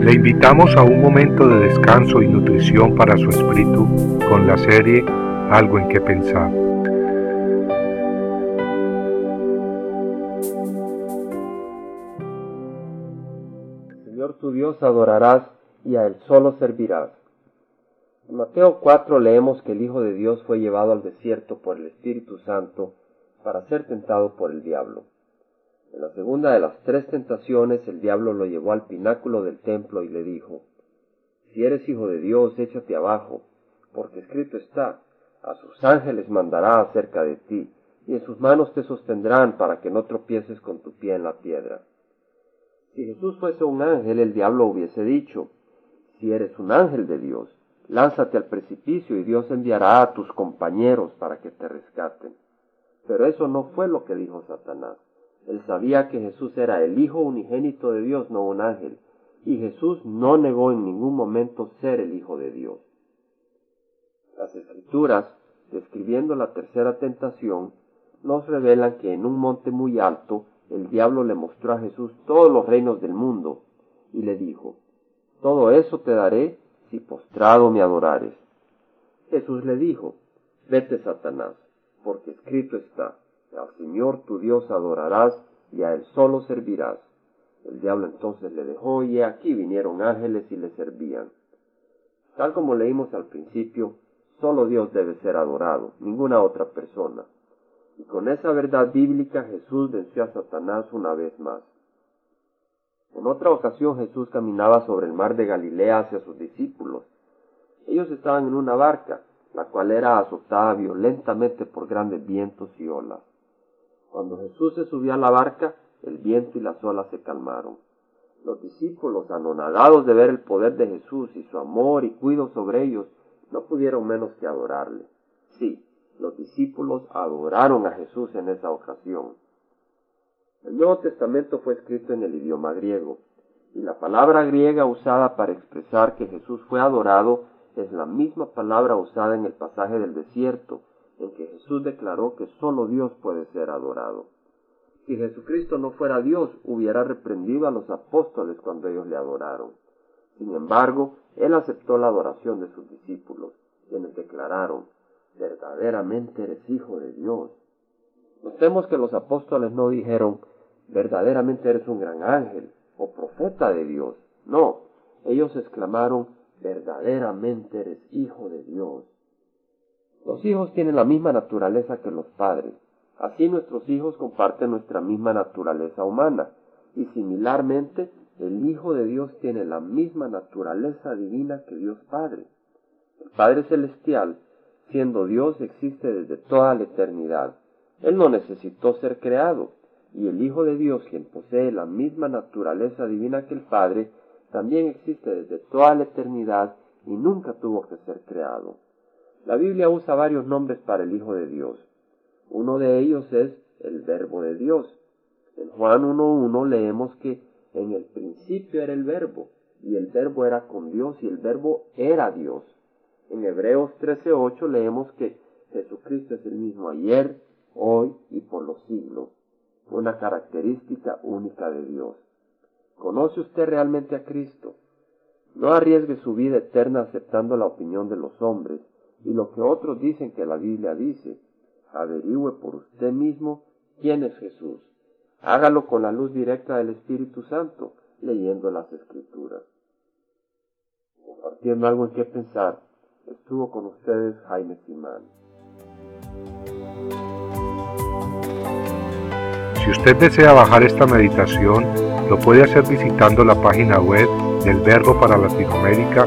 Le invitamos a un momento de descanso y nutrición para su espíritu con la serie Algo en que pensar. Señor tu Dios adorarás y a Él solo servirás. En Mateo 4 leemos que el Hijo de Dios fue llevado al desierto por el Espíritu Santo para ser tentado por el diablo. Segunda de las tres tentaciones el diablo lo llevó al pináculo del templo y le dijo, Si eres hijo de Dios, échate abajo, porque escrito está, a sus ángeles mandará acerca de ti, y en sus manos te sostendrán para que no tropieces con tu pie en la piedra. Si Jesús fuese un ángel, el diablo hubiese dicho, Si eres un ángel de Dios, lánzate al precipicio y Dios enviará a tus compañeros para que te rescaten. Pero eso no fue lo que dijo Satanás. Él sabía que Jesús era el Hijo unigénito de Dios, no un ángel, y Jesús no negó en ningún momento ser el Hijo de Dios. Las escrituras, describiendo la tercera tentación, nos revelan que en un monte muy alto el diablo le mostró a Jesús todos los reinos del mundo, y le dijo, Todo eso te daré si postrado me adorares. Jesús le dijo, Vete, Satanás, porque escrito está, al Señor tu Dios adorarás y a Él solo servirás. El diablo entonces le dejó y aquí vinieron ángeles y le servían. Tal como leímos al principio, solo Dios debe ser adorado, ninguna otra persona. Y con esa verdad bíblica Jesús venció a Satanás una vez más. En otra ocasión Jesús caminaba sobre el mar de Galilea hacia sus discípulos. Ellos estaban en una barca, la cual era azotada violentamente por grandes vientos y olas. Cuando Jesús se subió a la barca, el viento y las olas se calmaron. Los discípulos, anonadados de ver el poder de Jesús y su amor y cuidado sobre ellos, no pudieron menos que adorarle. Sí, los discípulos adoraron a Jesús en esa ocasión. El Nuevo Testamento fue escrito en el idioma griego, y la palabra griega usada para expresar que Jesús fue adorado es la misma palabra usada en el pasaje del desierto, en que Jesús declaró que sólo Dios puede ser adorado. Si Jesucristo no fuera Dios, hubiera reprendido a los apóstoles cuando ellos le adoraron. Sin embargo, Él aceptó la adoración de sus discípulos, quienes declararon, verdaderamente eres hijo de Dios. Notemos que los apóstoles no dijeron, verdaderamente eres un gran ángel o profeta de Dios. No, ellos exclamaron, verdaderamente eres hijo de Dios. Los hijos tienen la misma naturaleza que los padres. Así nuestros hijos comparten nuestra misma naturaleza humana. Y similarmente, el Hijo de Dios tiene la misma naturaleza divina que Dios Padre. El Padre Celestial, siendo Dios, existe desde toda la eternidad. Él no necesitó ser creado. Y el Hijo de Dios, quien posee la misma naturaleza divina que el Padre, también existe desde toda la eternidad y nunca tuvo que ser creado. La Biblia usa varios nombres para el Hijo de Dios. Uno de ellos es el Verbo de Dios. En Juan 1.1 leemos que en el principio era el Verbo, y el Verbo era con Dios, y el Verbo era Dios. En Hebreos 13.8 leemos que Jesucristo es el mismo ayer, hoy y por los siglos, una característica única de Dios. ¿Conoce usted realmente a Cristo? No arriesgue su vida eterna aceptando la opinión de los hombres, y lo que otros dicen que la Biblia dice. Averigüe por usted mismo quién es Jesús. Hágalo con la luz directa del Espíritu Santo, leyendo las Escrituras. Compartiendo algo en qué pensar, estuvo con ustedes Jaime Simán. Si usted desea bajar esta meditación, lo puede hacer visitando la página web del Verbo para Latinoamérica